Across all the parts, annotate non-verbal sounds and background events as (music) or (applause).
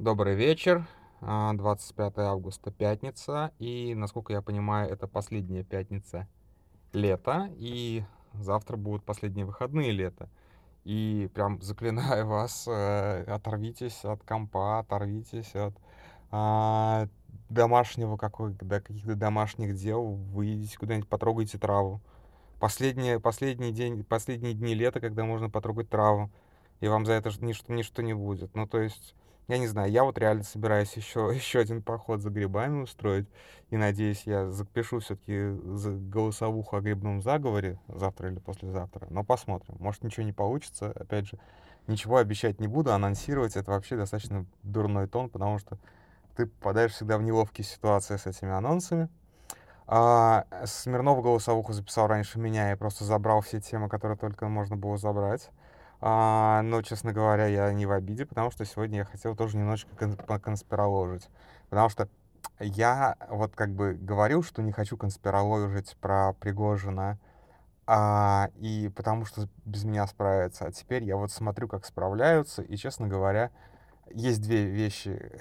Добрый вечер. А, 25 августа, пятница. И, насколько я понимаю, это последняя пятница лета. И завтра будут последние выходные лета. И прям заклинаю (laughs) вас, э, оторвитесь от компа, оторвитесь от а, домашнего какой, да, каких-то домашних дел, выйдите куда-нибудь, потрогайте траву. Последние, последний день, последние дни лета, когда можно потрогать траву, и вам за это ничто, ничто не будет. Ну, то есть, я не знаю, я вот реально собираюсь еще, (laughs) еще один поход за грибами устроить, и надеюсь, я запишу все-таки голосовуху о грибном заговоре завтра или послезавтра, но посмотрим. Может, ничего не получится, опять же, ничего обещать не буду, анонсировать это вообще достаточно дурной тон, потому что ты попадаешь всегда в неловкие ситуации с этими анонсами. А, Смирнов голосовуху записал раньше меня, я просто забрал все темы, которые только можно было забрать. А, но, честно говоря, я не в обиде, потому что сегодня я хотел тоже немножечко кон- поконспирологить. Потому что я вот как бы говорил, что не хочу конспирологить про Пригожина, а, и потому что без меня справятся. А теперь я вот смотрю, как справляются, и, честно говоря, есть две вещи,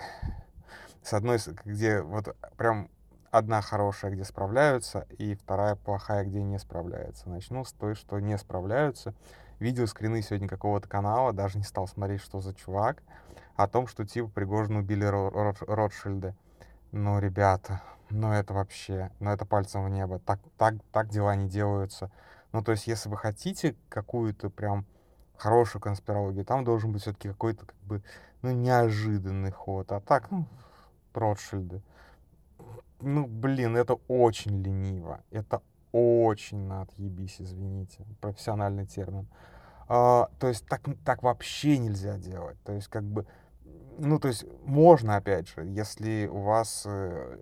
с одной, где вот прям одна хорошая, где справляются, и вторая плохая, где не справляются. Начну с той, что не справляются. Видел скрины сегодня какого-то канала, даже не стал смотреть, что за чувак, о том, что типа Пригожина убили Ротшильды. Ну, ребята, ну это вообще, ну это пальцем в небо. Так, так, так дела не делаются. Ну, то есть, если вы хотите какую-то прям хорошую конспирологию, там должен быть все-таки какой-то как бы, ну, неожиданный ход. А так, ну, Ротшильды. Ну, блин, это очень лениво. Это очень на отъебись, извините. Профессиональный термин. А, то есть так, так вообще нельзя делать. То есть как бы, ну, то есть можно, опять же, если у вас э,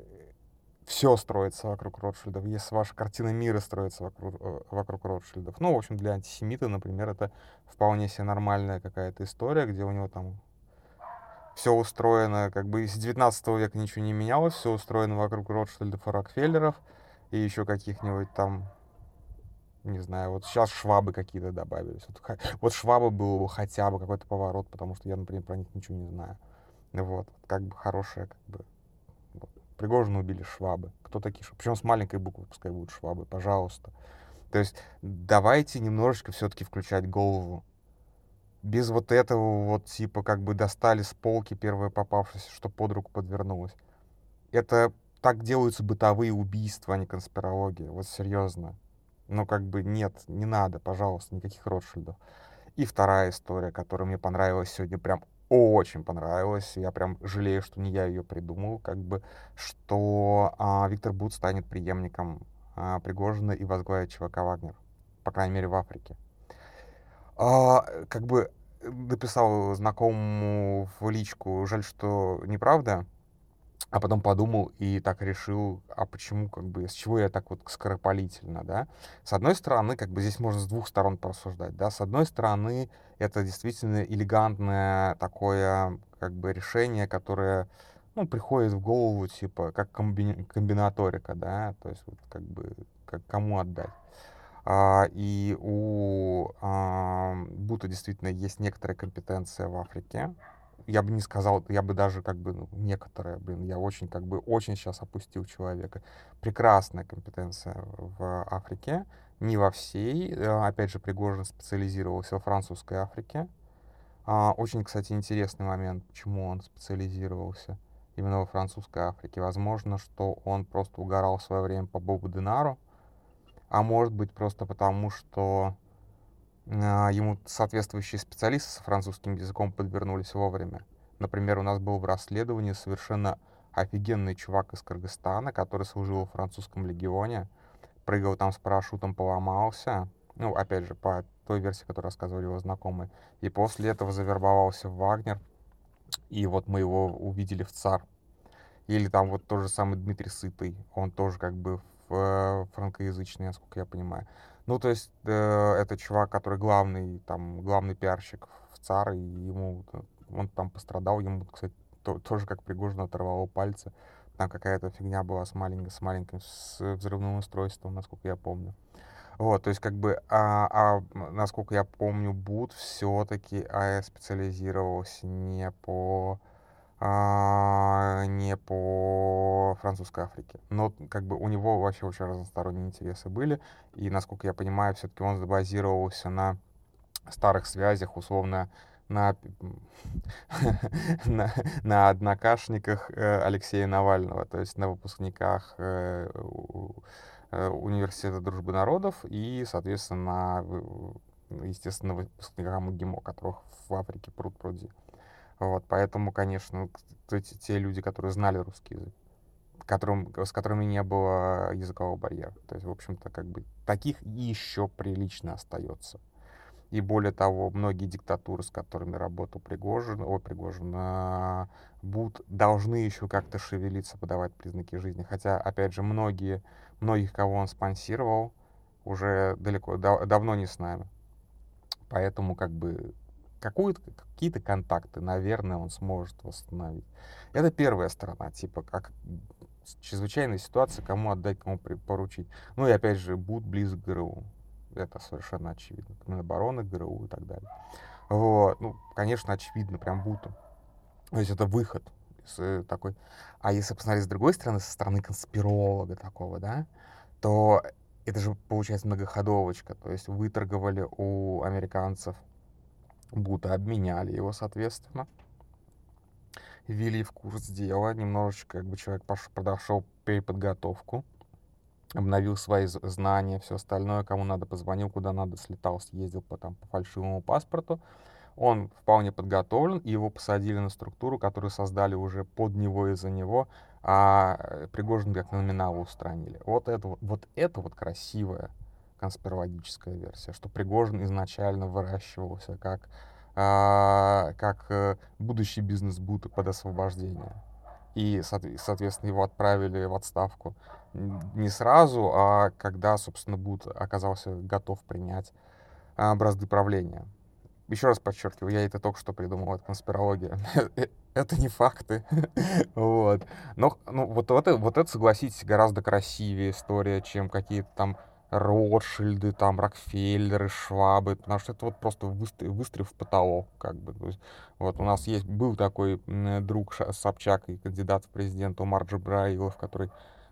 все строится вокруг Ротшильдов, если ваша картина мира строится вокруг, э, вокруг Ротшильдов. Ну, в общем, для антисемита, например, это вполне себе нормальная какая-то история, где у него там все устроено, как бы с 19 века ничего не менялось, все устроено вокруг Ротшильдов и Рокфеллеров, и еще каких-нибудь там, не знаю, вот сейчас швабы какие-то добавились. Вот, вот швабы был бы хотя бы какой-то поворот, потому что я, например, про них ничего не знаю. Вот, как бы хорошая, как бы, вот. Пригожина убили швабы. Кто такие швабы? Причем с маленькой буквы пускай будут швабы, пожалуйста. То есть давайте немножечко все-таки включать голову без вот этого вот типа как бы достали с полки первое попавшееся, что под руку подвернулось. Это так делаются бытовые убийства, а не конспирология. Вот серьезно. Ну, как бы нет, не надо, пожалуйста, никаких Ротшильдов. И вторая история, которая мне понравилась сегодня, прям очень понравилась. Я прям жалею, что не я ее придумал, как бы, что а, Виктор Бут станет преемником а, Пригожина и возглавит ЧВК Вагнер. По крайней мере, в Африке. А, как бы написал знакомому в личку, жаль, что неправда, а потом подумал и так решил, а почему, как бы, с чего я так вот скоропалительно, да? С одной стороны, как бы здесь можно с двух сторон порассуждать, да? С одной стороны, это действительно элегантное такое, как бы, решение, которое, ну, приходит в голову, типа, как комби... комбинаторика, да? То есть, вот, как бы, как кому отдать. А, и у а, Бута действительно есть некоторая компетенция в Африке. Я бы не сказал, я бы даже как бы ну, некоторая, блин, я очень как бы очень сейчас опустил человека. Прекрасная компетенция в Африке, не во всей. Э, опять же, Пригожин специализировался во французской Африке. А, очень, кстати, интересный момент, почему он специализировался именно во французской Африке. Возможно, что он просто угорал в свое время по Бобу Динару, а может быть просто потому, что а, ему соответствующие специалисты с французским языком подвернулись вовремя. Например, у нас был в расследовании совершенно офигенный чувак из Кыргызстана, который служил в французском легионе, прыгал там с парашютом, поломался, ну, опять же, по той версии, которую рассказывали его знакомые, и после этого завербовался в Вагнер, и вот мы его увидели в ЦАР. Или там вот тот же самый Дмитрий Сытый, он тоже как бы франкоязычный, насколько я понимаю. Ну, то есть э, это чувак, который главный, там, главный пиарщик в ЦАР, и ему, он там пострадал, ему, кстати, то, тоже как Пригожин оторвало пальцы. Там какая-то фигня была с маленьким, с маленьким с взрывным устройством, насколько я помню. Вот, то есть как бы, а, а насколько я помню, Бут все-таки а, специализировался не по а, не по французской Африке. Но как бы у него вообще очень разносторонние интересы были, и, насколько я понимаю, все-таки он забазировался на старых связях, условно, на, (laughs) на, на однокашниках э, Алексея Навального, то есть на выпускниках э, э, Университета дружбы народов и, соответственно, на, естественно, выпускниках МГИМО, которых в Африке пруд пруди. Вот, поэтому, конечно, эти, те люди, которые знали русский язык, которым, с которыми не было языкового барьера. То есть, в общем-то, как бы таких еще прилично остается. И более того, многие диктатуры, с которыми работал Пригожин, о, Пригожин, а, будут, должны еще как-то шевелиться, подавать признаки жизни. Хотя, опять же, многие, многих, кого он спонсировал, уже далеко, да, давно не с нами. Поэтому, как бы, какие-то контакты, наверное, он сможет восстановить. Это первая сторона, типа, как чрезвычайная ситуация, кому отдать, кому поручить. Ну и опять же, будут близок к ГРУ. Это совершенно очевидно. Минобороны, ГРУ и так далее. Вот. Ну, конечно, очевидно, прям будто. То есть это выход э, такой... А если посмотреть с другой стороны, со стороны конспиролога такого, да, то это же получается многоходовочка. То есть выторговали у американцев Бута, обменяли его, соответственно. Ввели в курс дела. Немножечко, как бы человек подошел переподготовку обновил свои знания, все остальное, кому надо позвонил, куда надо слетал, съездил по, там, по фальшивому паспорту. Он вполне подготовлен, и его посадили на структуру, которую создали уже под него и за него, а э, Пригожин как номинала устранили. Вот это вот, это вот красивая конспирологическая версия, что Пригожин изначально выращивался как, а, как э, будущий бизнес-бут под освобождение. И, соответственно, его отправили в отставку не сразу, а когда, собственно, Буд оказался готов принять бразды правления. Еще раз подчеркиваю, я это только что придумал, это конспирология. (laughs) Э, это не факты. (laughs) вот. Но ну, вот, вот, это, вот это, согласитесь, гораздо красивее история, чем какие-то там Ротшильды, там, Рокфеллеры, Швабы, потому что это вот просто выстрел, выстрел в потолок, как бы. То есть, вот у нас есть, был такой друг Собчак и кандидат в президент Умар Джабраилов, который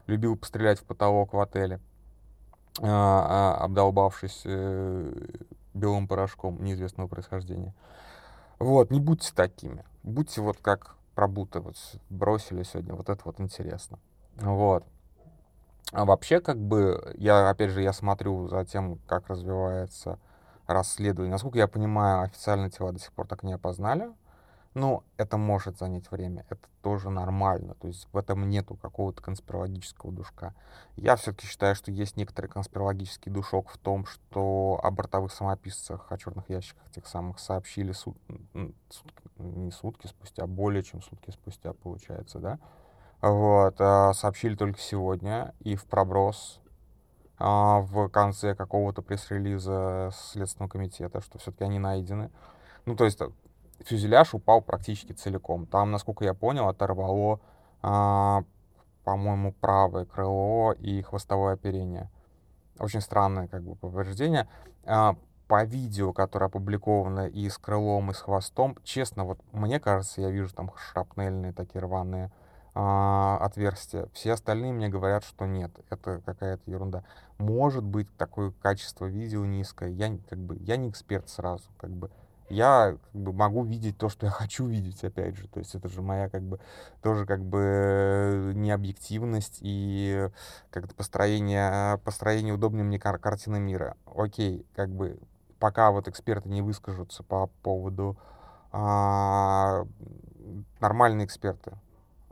любил пострелять в потолок в отеле, а, а, обдолбавшись э, белым порошком неизвестного происхождения. Вот, не будьте такими. Будьте вот как пробуты вот бросили сегодня. Вот это вот интересно. Вот. А вообще, как бы, я, опять же, я смотрю за тем, как развивается расследование. Насколько я понимаю, официальные тела до сих пор так не опознали. Ну, это может занять время, это тоже нормально, то есть в этом нету какого-то конспирологического душка. Я все-таки считаю, что есть некоторый конспирологический душок в том, что о бортовых самописцах, о черных ящиках тех самых сообщили сут... сутки, не сутки спустя, а более чем сутки спустя, получается, да? Вот, а, сообщили только сегодня и в проброс а, в конце какого-то пресс-релиза Следственного комитета, что все-таки они найдены. Ну, то есть фюзеляж упал практически целиком. Там, насколько я понял, оторвало, а, по-моему, правое крыло и хвостовое оперение. Очень странное как бы повреждение. По видео, которое опубликовано и с крылом, и с хвостом, честно, вот мне кажется, я вижу там шрапнельные такие рваные а, отверстия. Все остальные мне говорят, что нет, это какая-то ерунда. Может быть, такое качество видео низкое. Я как бы я не эксперт сразу, как бы я как бы могу видеть то, что я (laughs) хочу видеть, опять же. То есть это же моя как бы тоже как бы необъективность и как-то построение, построение удобной мне кар- картины мира. Окей, как бы пока вот эксперты не выскажутся по поводу а, нормальные эксперты,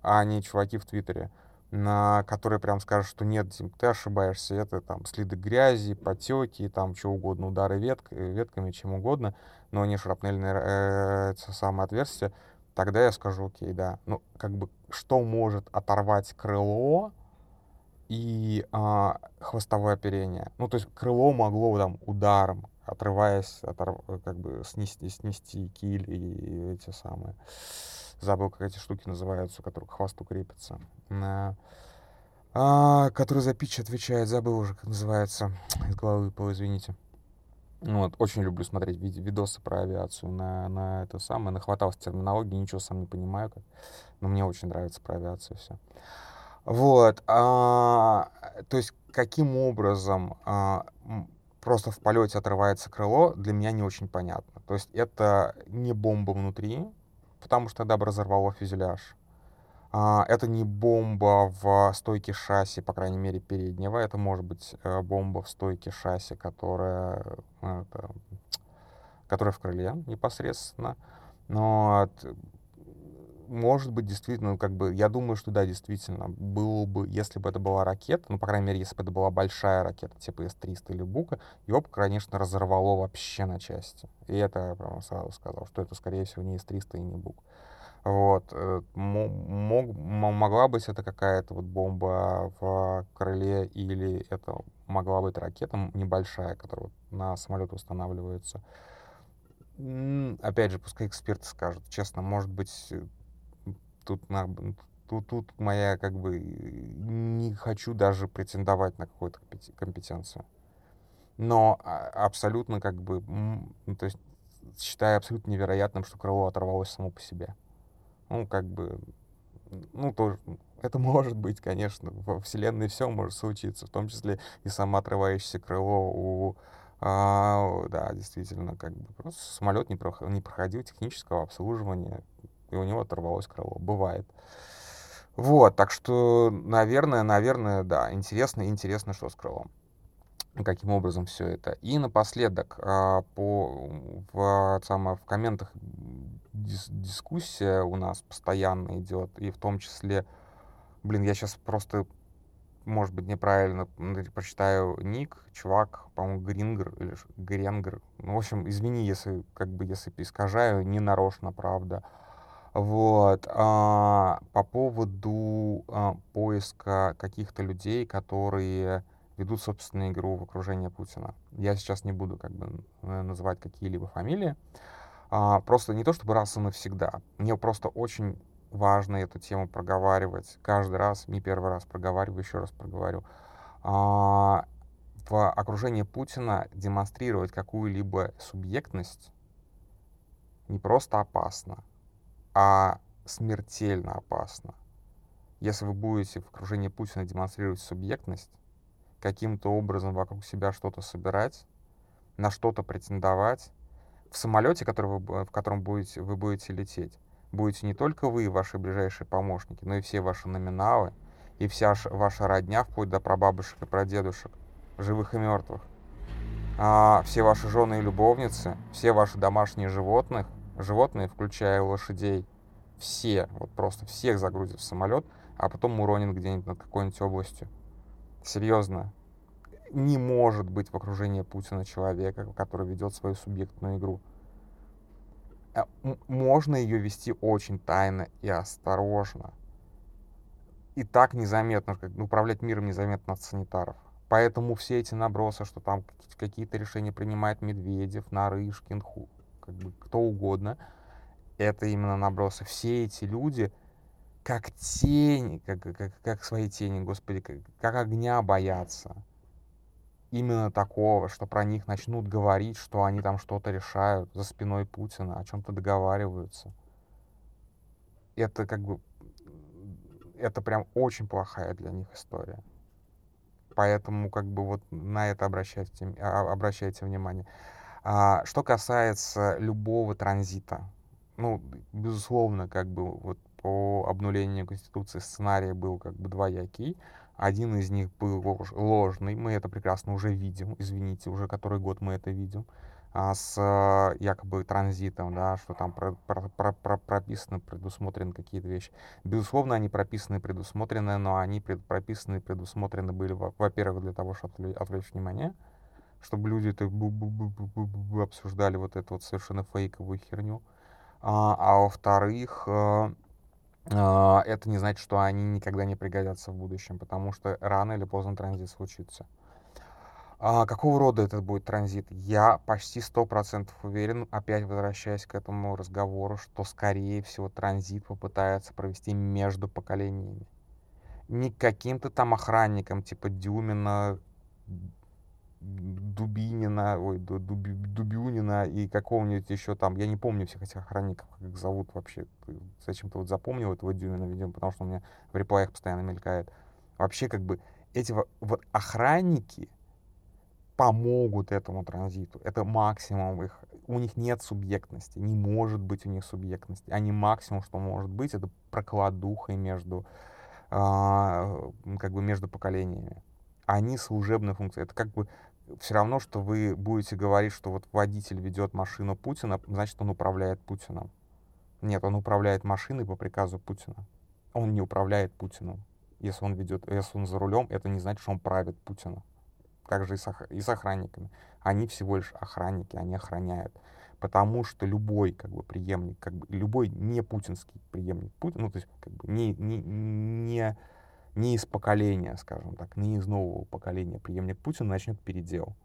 а не чуваки в Твиттере, на которые прям скажут, что нет, Дим, ты ошибаешься, это там следы грязи, потеки, там что угодно, удары ветк, ветками, чем угодно но не шрапнельное э, самое отверстие, тогда я скажу, окей, да. Ну, как бы, что может оторвать крыло и а, хвостовое оперение? Ну, то есть крыло могло там ударом, отрываясь, оторв... как бы снести, снести киль и эти самые... Забыл, как эти штуки называются, которые к хвосту крепятся. На... А, который за пич отвечает, забыл уже, как называется. (tsk) Из головы выпало, извините. Вот, очень люблю смотреть вид видосы про авиацию на на это самое, нахватался терминологии, ничего сам не понимаю как, но мне очень нравится про авиацию всё. Вот, а, то есть каким образом, а, просто в полете отрывается крыло, для меня не очень понятно. То есть это не бомба внутри, потому что тогда бы разорвало фюзеляж. А, это не бомба в стойке шасси, по крайней мере, переднего. Это может быть, э, бомба в стойке шасси, которая, э, это, которая в крыле непосредственно. Но может быть, действительно, как бы, я думаю, что да, действительно, было бы, если бы это была ракета, ну, по крайней мере, если бы это была большая ракета, типа С-300 или Бука, его бы, конечно, разорвало вообще на части. И это я прямо сразу сказал, что это, скорее всего, не С-300 и не Бук. Вот, э, мо мог могла быть это какая-то вот бомба в крыле или это могла быть ракета, небольшая, которая вот на самолет устанавливается. Опять же, пускай эксперты скажут. Честно, может быть, тут на тут тут моя как бы не хочу даже претендовать на какую-то компете компетенцию. Но а абсолютно как бы, ну, то есть считаю абсолютно невероятным, что крыло оторвалось само по себе. Ну, как бы, ну, тоже, это (laughs) может быть, конечно, во Вселенной все может случиться, в том числе и самоотрывающееся крыло у, а, да, действительно, как бы просто самолет не прох не проходил технического обслуживания, и у него оторвалось крыло. Бывает. Вот, так что, наверное наверное, да, интересно интересно, что с крылом. Каким образом все это. И напоследок, а, по в самое в комментах дис дискуссия у нас постоянно идет, и в том числе, блин, я сейчас просто, может быть, неправильно прочитаю ник, чувак, по-моему, Грингер или Гренгер. Ну, в общем, извини, если как бы если искажаю, не нарочно, правда. Вот, а, по поводу, а, поиска каких-то людей, которые ведут собственную игру в окружении Путина. Я сейчас не буду как бы называть какие-либо фамилии. А, просто не то чтобы раз и навсегда. Мне просто очень важно эту тему проговаривать каждый раз, не первый раз проговариваю, еще раз проговорю. А, в окружении Путина демонстрировать какую-либо субъектность не просто опасно, а смертельно опасно. Если вы будете в окружении Путина демонстрировать субъектность, каким-то образом вокруг себя что-то собирать, на что-то претендовать, в самолете, который вы, в котором будете, вы будете лететь, будете не только вы и ваши ближайшие помощники, но и все ваши номиналы, и вся ваша родня, вплоть до прабабушек и прадедушек, живых и мертвых. А, все ваши жены и любовницы, все ваши домашние животных, животные, включая лошадей, все, вот просто всех загрузят в самолет, а потом уронят где-нибудь над какой-нибудь областью. Серьезно. Не может быть в окружении Путина человека, который ведет свою субъектную игру. А, можно ее вести очень тайно и осторожно. И так незаметно, как управлять миром незаметно от санитаров. Поэтому все эти набросы, что там какие-то решения принимает Медведев, Нарышкин, ху, как бы кто угодно, это именно набросы. Все эти люди, как тени, как, как, как свои тени, господи, как, как огня боятся. Именно такого, что про них начнут говорить, что они там что-то решают за спиной Путина, о чем-то договариваются. Это как бы, это прям очень плохая для них история. Поэтому как бы вот на это обращайте, а, обращайте внимание. А, что касается любого транзита, ну, безусловно, как бы вот по обнулению Конституции сценарий был как бы двоякий. Один из них был ложный, мы это прекрасно уже видим, извините, уже который год мы это видим, а, с а, якобы транзитом, да, что там про, про, про, про, прописаны, предусмотрены какие-то вещи. Безусловно, они прописаны, предусмотрены, но они пред, прописаны, предусмотрены были, во-первых, для того, чтобы отвлечь внимание, чтобы люди это обсуждали вот эту вот совершенно фейковую херню. А, а во-вторых, а, а, это не значит, что они никогда не пригодятся в будущем, потому что рано или поздно транзит случится. А какого рода этот будет транзит? Я почти сто процентов уверен, опять возвращаясь к этому разговору, что, скорее всего, транзит попытается провести между поколениями. Не каким-то там охранником типа Дюмина, Дубинина, ой, Дуби, Дубюнина и какого-нибудь еще там, я не помню всех этих охранников, как их зовут вообще. Зачем-то вот запомнил этого Дюмина, видимо, потому что у меня в реплаях постоянно мелькает. Вообще, как бы, эти вот охранники помогут этому транзиту. Это максимум их. У них нет субъектности, не может быть у них субъектности. Они максимум, что может быть, это прокладухой между, а, как бы между поколениями. Они служебная функция. Это как бы все равно, что вы будете говорить, что вот водитель ведет машину Путина, значит, он управляет Путиным. Нет, он управляет машиной по приказу Путина. Он не управляет Путиным. Если он ведет, если он за рулем, это не значит, что он правит Путина. Также и с, и с охранниками. Они всего лишь охранники, они охраняют. Потому что любой как бы преемник, как бы любой не путинский преемник Путина, ну то есть как бы не, не, не не из поколения, скажем так, не из нового поколения преемник Путина начнет передел.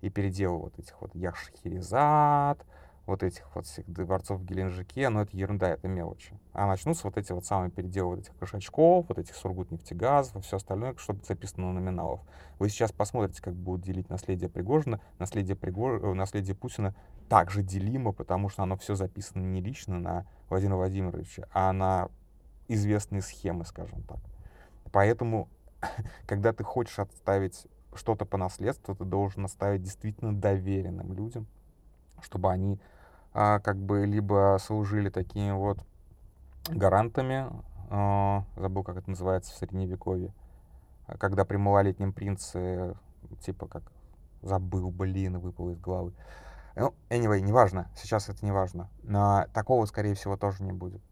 И передел вот этих вот Яшхерезад, вот этих вот всех дворцов в Геленджике, но это ерунда, это мелочи. А начнутся вот эти вот самые переделы вот этих кошачков, вот этих Сургутнефтегазов и все остальное, что записано на номиналов. Вы сейчас посмотрите, как будут делить наследие Пригожина, наследие, Пригож... Э, наследие Путина также делимо, потому что оно все записано не лично на Владимира Владимировича, а на известные схемы, скажем так. Поэтому, (laughs) когда ты хочешь отставить что-то по наследству, ты должен оставить действительно доверенным людям, чтобы они а, как бы либо служили такими вот гарантами, а, забыл, как это называется в средневековье, когда при малолетнем принце, типа как забыл, блин, выпал из головы. Ну, anyway, неважно, сейчас это не важно. Но такого, скорее всего, тоже не будет.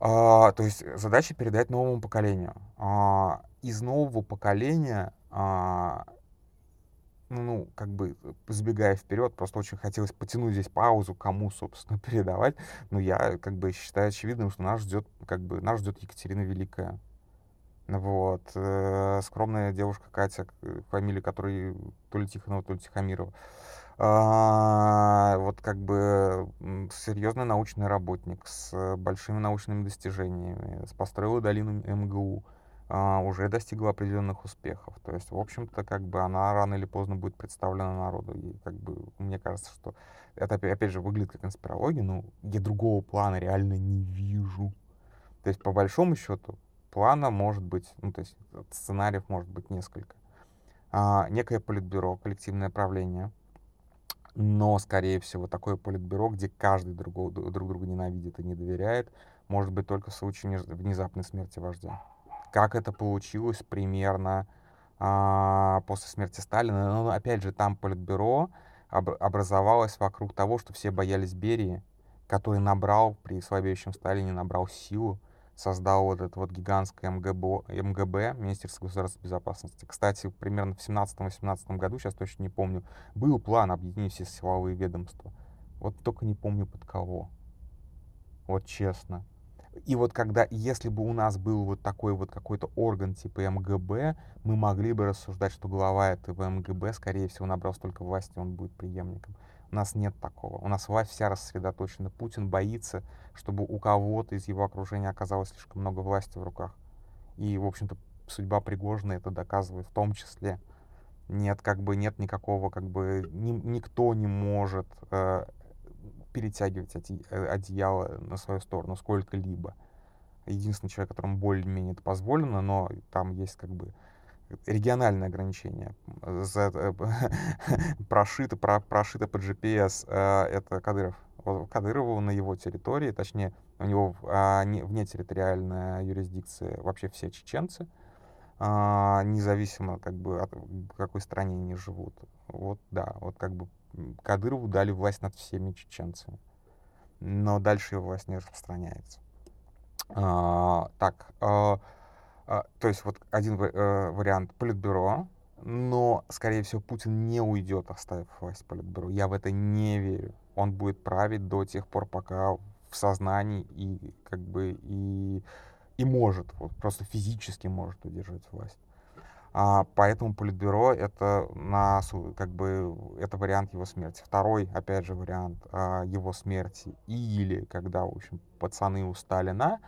А, то есть задача передать новому поколению. А, из нового поколения, а, ну, как бы забегая вперед, просто очень хотелось потянуть здесь паузу, кому, собственно, (laughs) передавать. Но я как бы считаю очевидным, что нас ждет, как бы, нас ждет Екатерина Великая. Вот. Э, скромная девушка Катя, фамилия которой то ли Тихонова, то ли Тихомирова. А, вот как бы серьезный научный работник с большими научными достижениями, построила долину МГУ, а, уже достигла определенных успехов. То есть, в общем-то, как бы она рано или поздно будет представлена народу. И как бы мне кажется, что это опять же выглядит как конспирология, но я другого плана реально не вижу. То есть, по большому счету, плана может быть, ну, то есть сценариев может быть несколько. А, некое политбюро, коллективное правление — но, скорее всего, такое политбюро, где каждый другого, друг друга ненавидит и не доверяет, может быть только в случае внезапной смерти вождя. Как это получилось примерно а, после смерти Сталина? Но, опять же, там политбюро об, образовалось вокруг того, что все боялись Берии, который набрал при слабеющем Сталине, набрал силу, создал вот это вот гигантское МГБ, МГБ, Министерство государственной безопасности. Кстати, примерно в 17-18 году, сейчас точно не помню, был план объединить все силовые ведомства. Вот только не помню под кого. Вот честно. И вот когда, если бы у нас был вот такой вот какой-то орган типа МГБ, мы могли бы рассуждать, что глава этого МГБ, скорее всего, набрал столько власти, он будет преемником. У нас нет такого. У нас власть вся рассредоточена. Путин боится, чтобы у кого-то из его окружения оказалось слишком много власти в руках. И, в общем-то, судьба Пригожина это доказывает в том числе. Нет, как бы нет никакого, как бы ни, никто не может э, перетягивать оде, э, одеяло на свою сторону сколько-либо. Единственный человек, которому более-менее это позволено, но там есть как бы региональные ограничения. За, э, (laughs) прошито, про, прошито по GPS э, это Кадыров. Кадырову на его территории, точнее, у него а, не, вне территориальная юрисдикция вообще все чеченцы, а, независимо как бы от какой стране они живут. Вот да, вот как бы Кадырову дали власть над всеми чеченцами. Но дальше его власть не распространяется. А, так, а, то есть вот один э, вариант политбюро, но, скорее всего, Путин не уйдет, оставив власть политбюро. Я в это не верю. Он будет править до тех пор, пока в сознании и как бы и, и может, вот просто физически может удержать власть. А, поэтому политбюро это на как бы это вариант его смерти. Второй, опять же, вариант а, его смерти или когда, в общем, пацаны у Сталина,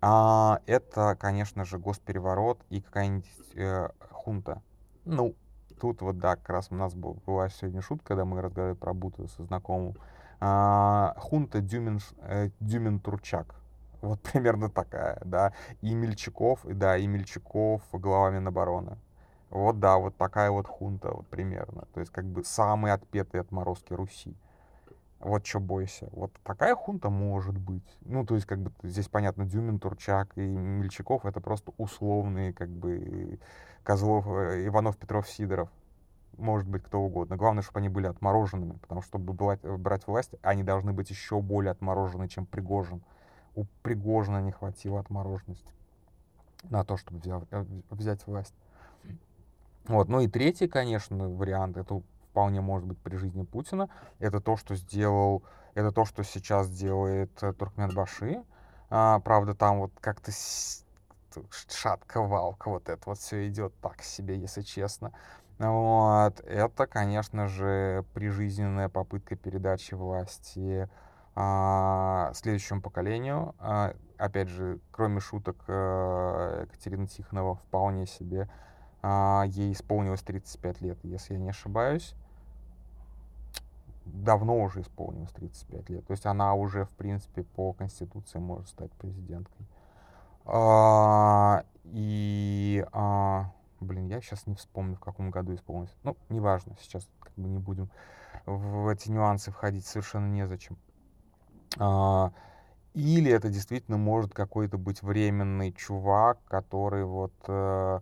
а, это, конечно же, госпереворот и какая-нибудь э, хунта. Ну, тут вот, да, как раз у нас был, была сегодня шутка, когда мы разговаривали про Бута со знакомым. А, хунта Дюмин, э, Дюмин Турчак. Вот (laughs) примерно такая, да. И Мельчаков, да, и Мельчаков глава Минобороны. Вот, да, вот такая вот хунта, вот примерно. То есть, как бы, самые отпетые отморозки Руси. Вот что бойся. Вот такая хунта может быть. Ну, то есть, как бы, здесь понятно, Дюмин, Турчак и Мельчаков — это просто условные, как бы, Козлов, э, Иванов, Петров, Сидоров. Может быть, кто угодно. Главное, чтобы они были отмороженными, потому что, чтобы брать, брать власть, они должны быть еще более отморожены, чем Пригожин. У Пригожина не хватило отмороженности на то, чтобы взять, э, взять власть. Вот. Ну и третий, конечно, вариант, это вполне может быть при жизни Путина, это то, что сделал, это то, что сейчас делает э, Туркменбаши. А, правда, там вот как-то шатка-валка вот это вот все идет так себе, если честно. Вот. Это, конечно же, прижизненная попытка передачи власти а, следующему поколению. А, опять же, кроме шуток, а, Екатерина Тихонова вполне себе а, ей исполнилось 35 лет, если я не ошибаюсь давно уже исполнилось 35 лет. То есть она уже, в принципе, по Конституции может стать президенткой. А, и, а, блин, я сейчас не вспомню, в каком году исполнилось. Ну, неважно, сейчас как бы не будем в эти нюансы входить, совершенно незачем. А, или это действительно может какой-то быть временный чувак, который вот э,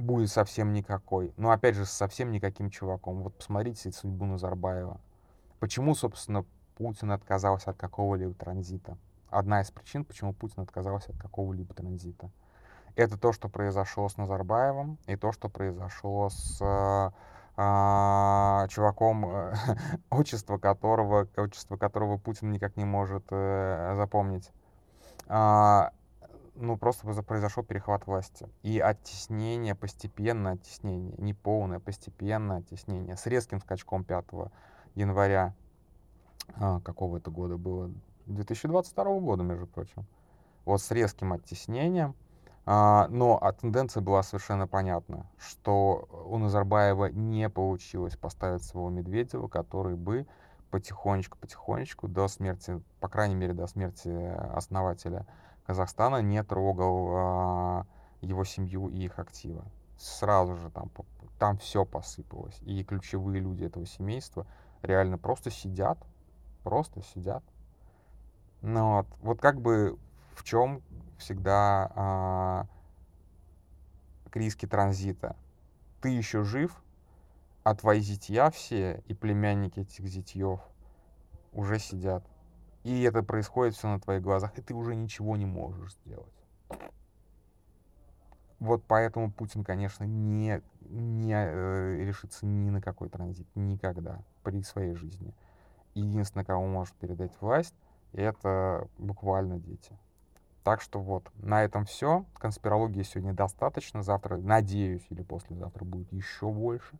будет совсем никакой. Но опять же, совсем никаким чуваком. Вот посмотрите судьбу Назарбаева. Почему, собственно, Путин отказался от какого-либо транзита? Одна из причин, почему Путин отказался от какого-либо транзита. Это то, что произошло с Назарбаевым, и то, что произошло с э, чуваком, (laughs) отчество которого, отчество которого Путин никак не может э, запомнить. А, ну, просто произошел перехват власти. И оттеснение, постепенное оттеснение, не полное, постепенное оттеснение, с резким скачком 5 января а, какого это года было? 2022 года, между прочим. Вот с резким оттеснением. А, но а тенденция была совершенно понятна, что у Назарбаева не получилось поставить своего Медведева, который бы потихонечку-потихонечку до смерти, по крайней мере, до смерти основателя Казахстана не трогал а, его семью и их активы. Сразу же там, там все посыпалось. И ключевые люди этого семейства реально просто сидят, просто сидят. Ну вот, вот как бы в чем всегда а, к риске транзита. Ты еще жив, а твои зятья все и племянники этих зятьев уже сидят. И это происходит все на твоих глазах, и ты уже ничего не можешь сделать. Вот поэтому Путин, конечно, не, не э, решится ни на какой транзит, никогда при своей жизни. Единственное, кому может передать власть, это буквально дети. Так что вот, на этом все. Конспирологии сегодня достаточно. Завтра, надеюсь, или послезавтра будет еще больше.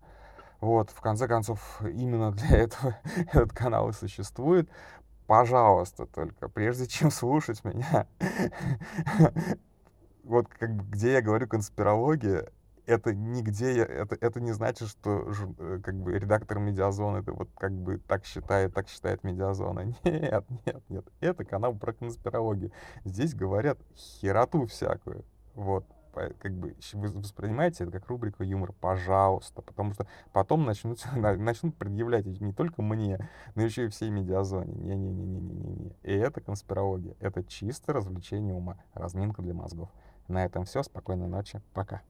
Вот, в конце концов, именно для этого (laughs) этот канал и существует. Пожалуйста, только, прежде чем (laughs) слушать меня, вот как бы, где я говорю конспирология, это нигде, это, это не значит, что э, как бы редактор Медиазона это вот как бы так считает, так считает Медиазона. (laughs) Нет, нет, нет. Это канал про конспирологию. Здесь говорят хероту всякую. Вот. Как бы вы воспринимаете это как рубрика юмор, пожалуйста, потому что потом начнут, (laughs) начнут предъявлять не только мне, но еще и всей медиазоне. Не-не-не-не-не-не. И это конспирология. Это чисто развлечение ума, разминка для мозгов. На этом все. Спокойной ночи. Пока.